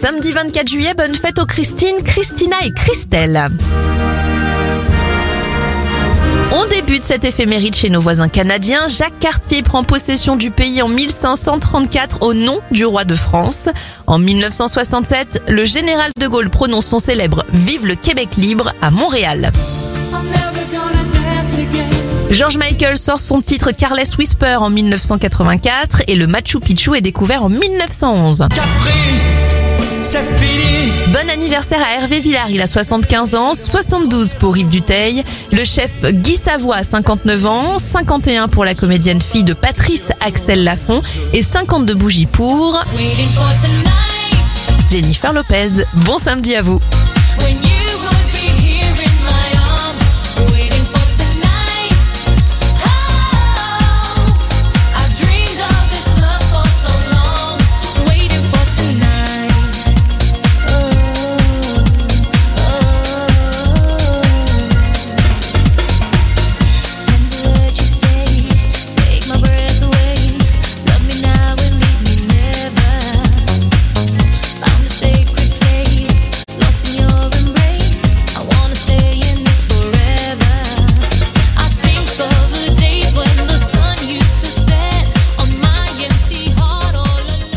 Samedi 24 juillet, bonne fête aux Christine, Christina et Christelle. On débute cette éphéméride chez nos voisins canadiens. Jacques Cartier prend possession du pays en 1534 au nom du roi de France. En 1967, le général de Gaulle prononce son célèbre Vive le Québec libre à Montréal. George Michael sort son titre Carless Whisper en 1984 et le Machu Picchu est découvert en 1911. Bon anniversaire à Hervé Villard, il a 75 ans, 72 pour Yves Duteil, le chef Guy Savoie a 59 ans, 51 pour la comédienne fille de Patrice Axel Lafont et 52 bougies pour Jennifer Lopez. Bon samedi à vous.